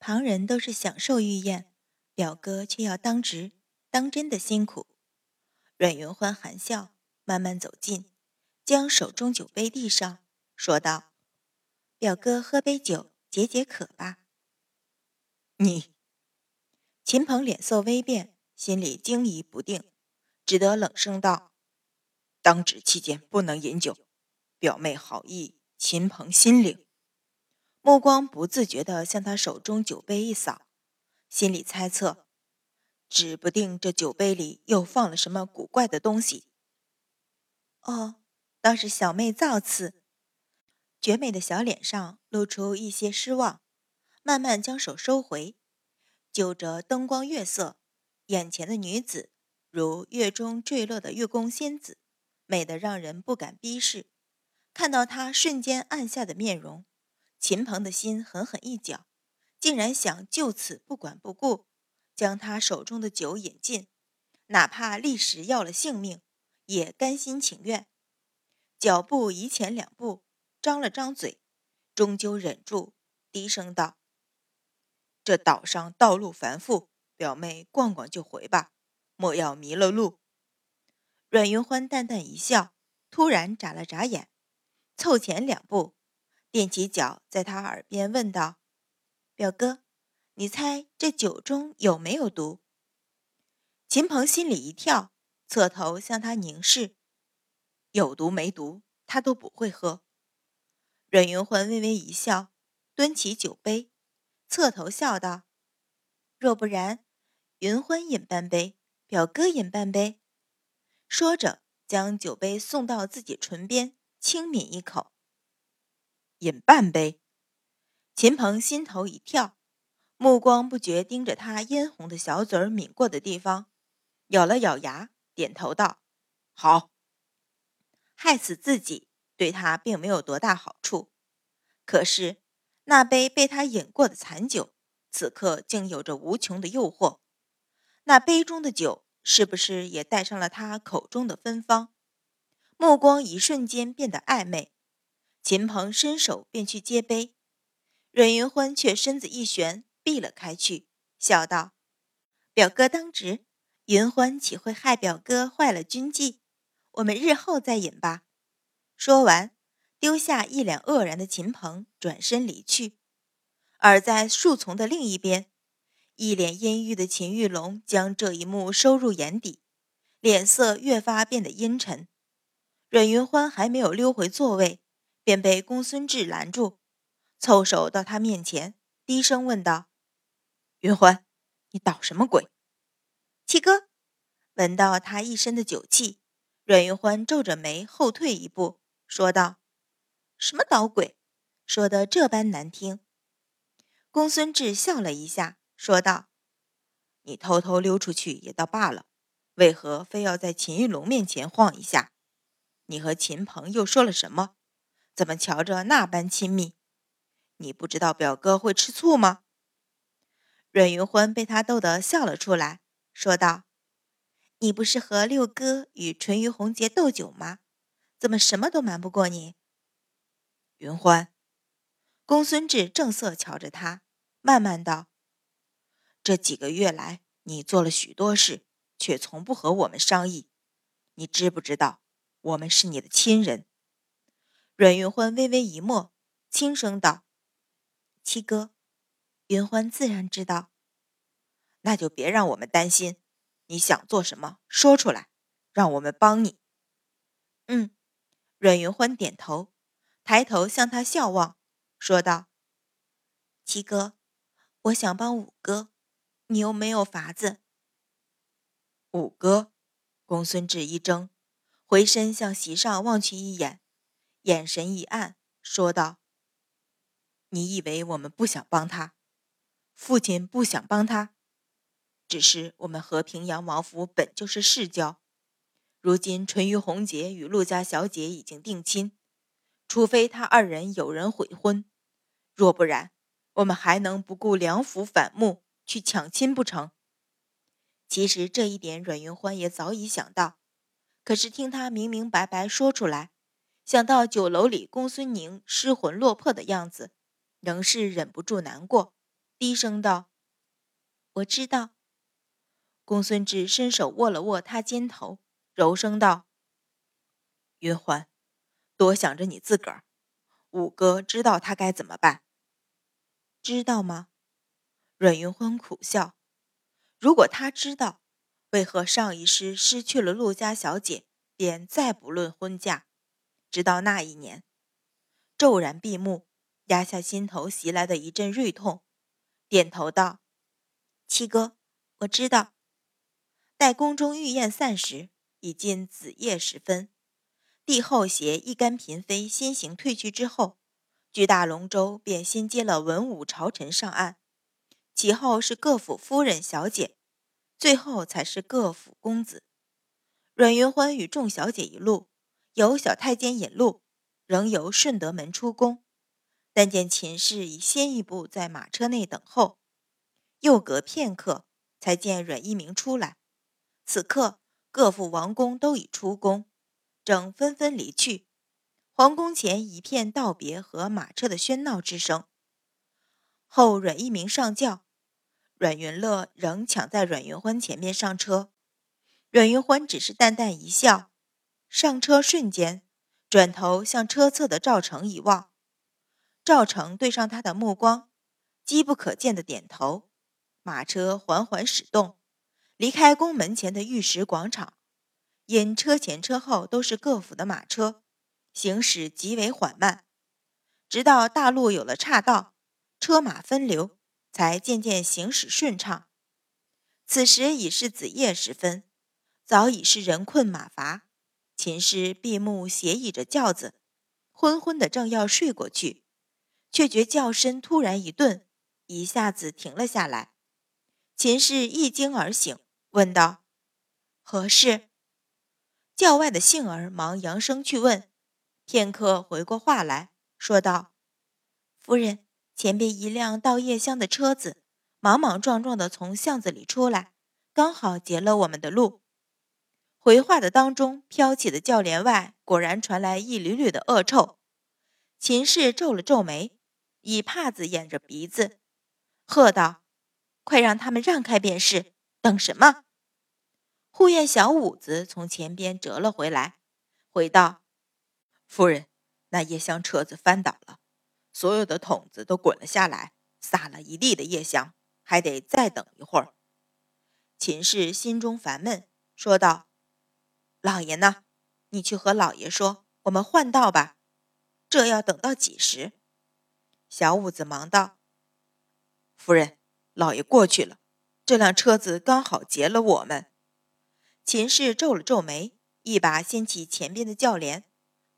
旁人都是享受御宴，表哥却要当值当真的辛苦。阮云欢含笑，慢慢走近，将手中酒杯递上，说道：“表哥喝杯酒解解渴吧。”你，秦鹏脸色微变，心里惊疑不定，只得冷声道：“当值期间不能饮酒，表妹好意，秦鹏心领。”目光不自觉地向他手中酒杯一扫，心里猜测。指不定这酒杯里又放了什么古怪的东西。哦，倒是小妹造次。绝美的小脸上露出一些失望，慢慢将手收回。就着灯光月色，眼前的女子如月中坠落的月宫仙子，美得让人不敢逼视。看到她瞬间暗下的面容，秦鹏的心狠狠一搅，竟然想就此不管不顾。将他手中的酒饮尽，哪怕立时要了性命，也甘心情愿。脚步移前两步，张了张嘴，终究忍住，低声道：“这岛上道路繁复，表妹逛逛就回吧，莫要迷了路。”阮云欢淡淡一笑，突然眨了眨眼，凑前两步，踮起脚，在他耳边问道：“表哥。”你猜这酒中有没有毒？秦鹏心里一跳，侧头向他凝视。有毒没毒，他都不会喝。阮云欢微微一笑，端起酒杯，侧头笑道：“若不然，云欢饮半杯，表哥饮半杯。”说着，将酒杯送到自己唇边，轻抿一口。饮半杯，秦鹏心头一跳。目光不觉盯着他嫣红的小嘴儿抿过的地方，咬了咬牙，点头道：“好。”害死自己对他并没有多大好处，可是那杯被他饮过的残酒，此刻竟有着无穷的诱惑。那杯中的酒是不是也带上了他口中的芬芳？目光一瞬间变得暧昧。秦鹏伸手便去接杯，阮云欢却身子一旋。避了开去，笑道：“表哥当值，云欢岂会害表哥坏了军纪？我们日后再饮吧。”说完，丢下一脸愕然的秦鹏，转身离去。而在树丛的另一边，一脸阴郁的秦玉龙将这一幕收入眼底，脸色越发变得阴沉。阮云欢还没有溜回座位，便被公孙志拦住，凑手到他面前，低声问道。云欢，你捣什么鬼？七哥闻到他一身的酒气，阮云欢皱着眉后退一步，说道：“什么捣鬼？说的这般难听。”公孙志笑了一下，说道：“你偷偷溜出去也倒罢了，为何非要在秦玉龙面前晃一下？你和秦鹏又说了什么？怎么瞧着那般亲密？你不知道表哥会吃醋吗？”阮云欢被他逗得笑了出来，说道：“你不是和六哥与淳于红杰斗酒吗？怎么什么都瞒不过你？”云欢，公孙志正色瞧着他，慢慢道：“这几个月来，你做了许多事，却从不和我们商议。你知不知道，我们是你的亲人？”阮云欢微微一默，轻声道：“七哥。”云欢自然知道，那就别让我们担心。你想做什么，说出来，让我们帮你。嗯，阮云欢点头，抬头向他笑望，说道：“七哥，我想帮五哥，你又没有法子。”五哥，公孙志一怔，回身向席上望去一眼，眼神一暗，说道：“你以为我们不想帮他？”父亲不想帮他，只是我们和平阳王府本就是世交，如今淳于红杰与陆家小姐已经定亲，除非他二人有人悔婚，若不然，我们还能不顾梁府反目去抢亲不成？其实这一点阮云欢也早已想到，可是听他明明白白说出来，想到酒楼里公孙宁失魂落魄的样子，仍是忍不住难过。低声道：“我知道。”公孙志伸手握了握他肩头，柔声道：“云欢，多想着你自个儿。五哥知道他该怎么办？知道吗？”阮云欢苦笑：“如果他知道，为何上一世失去了陆家小姐，便再不论婚嫁？直到那一年，骤然闭目，压下心头袭来的一阵锐痛，点头道：‘七哥，我知道。’待宫中御宴散时，已近子夜时分，帝后携一干嫔妃先行退去之后，巨大龙舟便先接了文武朝臣上岸。其后是各府夫人、小姐，最后才是各府公子。阮云欢与众小姐一路，由小太监引路，仍由顺德门出宫。但见秦氏已先一步在马车内等候，又隔片刻，才见阮一鸣出来。此刻各府王公都已出宫，正纷纷离去。皇宫前一片道别和马车的喧闹之声。后阮一鸣上轿。阮云乐仍抢在阮云欢前面上车，阮云欢只是淡淡一笑。上车瞬间，转头向车侧的赵成一望，赵成对上他的目光，机不可见的点头。马车缓缓驶动，离开宫门前的玉石广场。因车前车后都是各府的马车，行驶极为缓慢，直到大路有了岔道，车马分流。才渐渐行驶顺畅。此时已是子夜时分，早已是人困马乏。秦氏闭目斜倚着轿子，昏昏的正要睡过去，却觉轿身突然一顿，一下子停了下来。秦氏一惊而醒，问道：“何事？”轿外的杏儿忙扬声去问，片刻回过话来说道：“夫人。”前边一辆到夜香的车子，莽莽撞撞的从巷子里出来，刚好截了我们的路。回话的当中，飘起的轿帘外果然传来一缕缕的恶臭。秦氏皱了皱眉，以帕子掩着鼻子，喝道：“快让他们让开便是，等什么？”护院小五子从前边折了回来，回道：“夫人，那夜厢车子翻倒了。”所有的桶子都滚了下来，撒了一地的夜香，还得再等一会儿。秦氏心中烦闷，说道：“老爷呢？你去和老爷说，我们换道吧。这要等到几时？”小五子忙道：“夫人，老爷过去了，这辆车子刚好截了我们。”秦氏皱了皱眉，一把掀起前边的轿帘。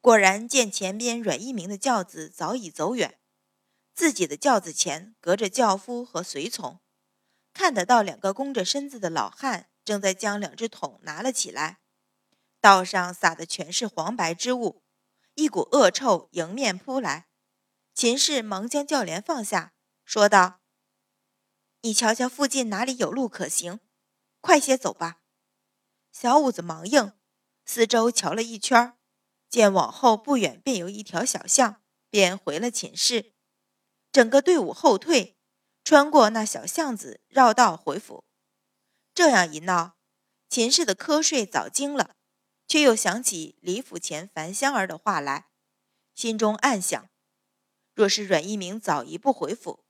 果然见前边阮一鸣的轿子早已走远，自己的轿子前隔着轿夫和随从，看得到两个弓着身子的老汉正在将两只桶拿了起来，道上撒的全是黄白之物，一股恶臭迎面扑来。秦氏忙将轿帘放下，说道：“你瞧瞧附近哪里有路可行，快些走吧。”小五子忙应，四周瞧了一圈。见往后不远便有一条小巷，便回了寝室。整个队伍后退，穿过那小巷子，绕道回府。这样一闹，秦氏的瞌睡早惊了，却又想起李府前樊香儿的话来，心中暗想：若是阮一鸣早一步回府，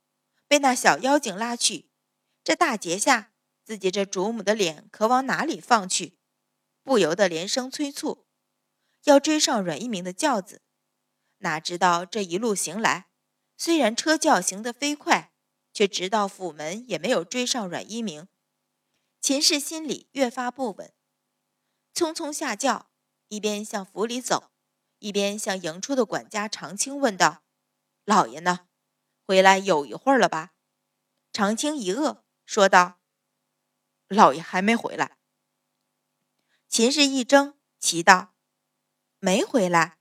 被那小妖精拉去，这大劫下自己这主母的脸可往哪里放去？不由得连声催促。要追上阮一鸣的轿子，哪知道这一路行来，虽然车轿行得飞快，却直到府门也没有追上阮一鸣。秦氏心里越发不稳，匆匆下轿，一边向府里走，一边向迎出的管家常青问道：“老爷呢？回来有一会儿了吧？”常青一愕，说道：“老爷还没回来。”秦氏一怔，奇道。没回来，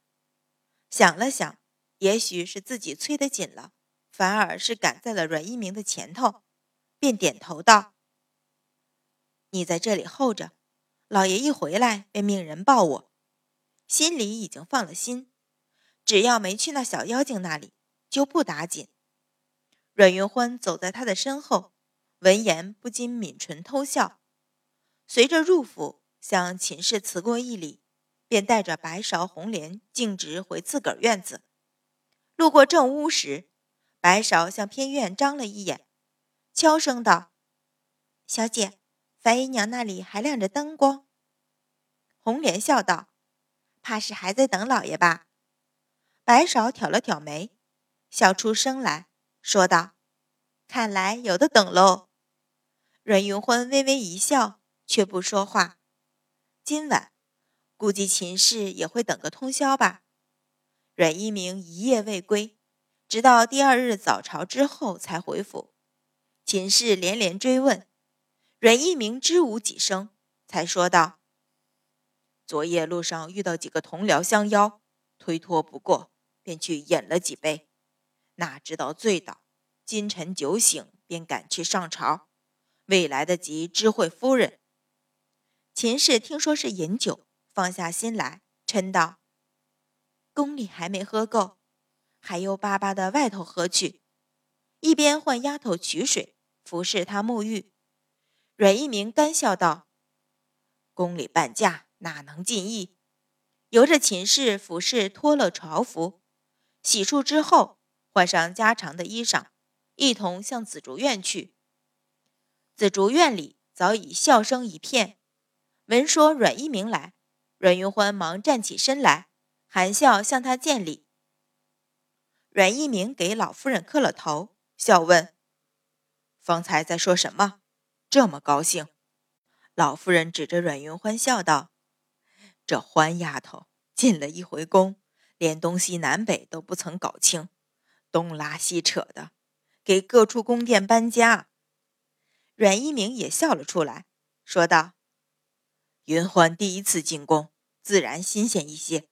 想了想，也许是自己催得紧了，反而是赶在了阮一鸣的前头，便点头道：“你在这里候着，老爷一回来便命人抱我。”心里已经放了心，只要没去那小妖精那里，就不打紧。阮云欢走在他的身后，闻言不禁抿唇偷笑。随着入府向秦氏辞过一礼，便带着白芍、红莲径直回自个儿院子。路过正屋时，白芍向偏院张了一眼，悄声道：“小姐，樊姨娘那里还亮着灯光。”红莲笑道：“怕是还在等老爷吧？”白芍挑了挑眉，笑出声来说道：“看来有的等喽。”阮云欢微微一笑，却不说话。今晚估计秦氏也会等个通宵吧。阮一鸣一夜未归，直到第二日早朝之后才回府。秦氏连连追问，阮一鸣支吾几声，才说道：“昨夜路上遇到几个同僚相邀，推脱不过，便去饮了几杯，哪知道醉倒，今晨酒醒，便赶去上朝，未来得及知会夫人。”秦氏听说是饮酒，放下心来，嗔道。宫里还没喝够，还又巴巴的外头喝去。一边唤丫头取水，服侍他沐浴。阮一鸣干笑道：“宫里半价哪能尽意？”由着秦氏服侍，脱了朝服，洗漱之后，换上家常的衣裳，一同向紫竹院去。紫竹院里早已笑声一片。闻说阮一鸣来，阮云欢忙站起身来。含笑向他见礼，阮一鸣给老夫人磕了头，笑问：“方才在说什么？这么高兴？”老夫人指着阮云欢笑道：“这欢丫头进了一回宫，连东西南北都不曾搞清，东拉西扯的，给各处宫殿搬家。”阮一鸣也笑了出来，说道：“云欢第一次进宫，自然新鲜一些。”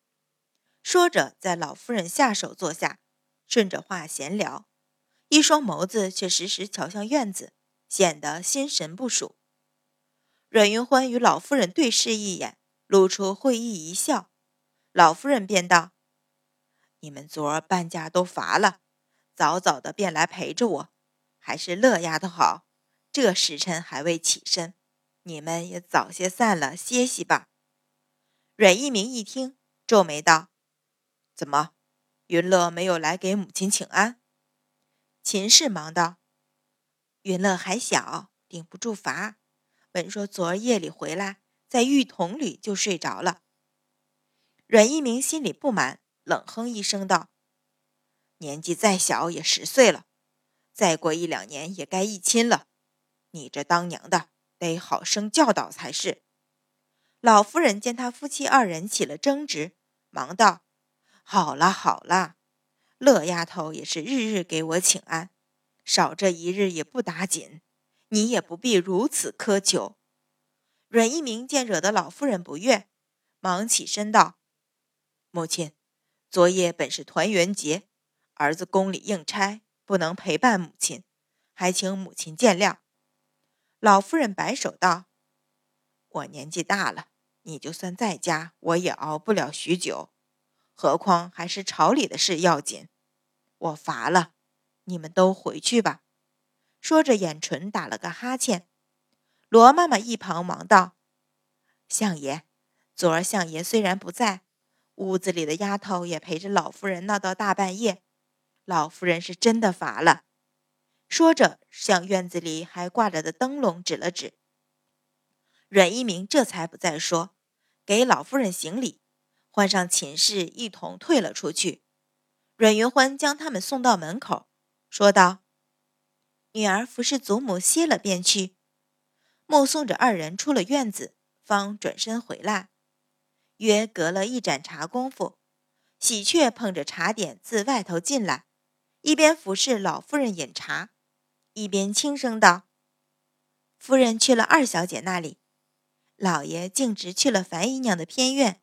说着，在老夫人下手坐下，顺着话闲聊，一双眸子却时时瞧向院子，显得心神不属。阮云欢与老夫人对视一眼，露出会意一笑，老夫人便道：“你们昨儿搬家都乏了，早早的便来陪着我，还是乐丫头好。这时辰还未起身，你们也早些散了，歇息吧。”阮一鸣一听，皱眉道。怎么，云乐没有来给母亲请安？秦氏忙道：“云乐还小，顶不住罚。本说昨儿夜里回来，在浴桶里就睡着了。”阮一鸣心里不满，冷哼一声道：“年纪再小也十岁了，再过一两年也该一亲了。你这当娘的得好生教导才是。”老夫人见他夫妻二人起了争执，忙道。好了好了，乐丫头也是日日给我请安，少这一日也不打紧，你也不必如此苛求。阮一鸣见惹得老夫人不悦，忙起身道：“母亲，昨夜本是团圆节，儿子宫里应差，不能陪伴母亲，还请母亲见谅。”老夫人摆手道：“我年纪大了，你就算在家，我也熬不了许久。”何况还是朝里的事要紧，我乏了，你们都回去吧。说着，眼唇打了个哈欠。罗妈妈一旁忙道：“相爷，昨儿相爷虽然不在，屋子里的丫头也陪着老夫人闹到大半夜，老夫人是真的乏了。”说着，向院子里还挂着的灯笼指了指。阮一鸣这才不再说，给老夫人行礼。换上寝室，一同退了出去。阮云欢将他们送到门口，说道：“女儿服侍祖母歇了，便去。”目送着二人出了院子，方转身回来。约隔了一盏茶功夫，喜鹊捧着茶点自外头进来，一边服侍老夫人饮茶，一边轻声道：“夫人去了二小姐那里，老爷径直去了樊姨娘的偏院。”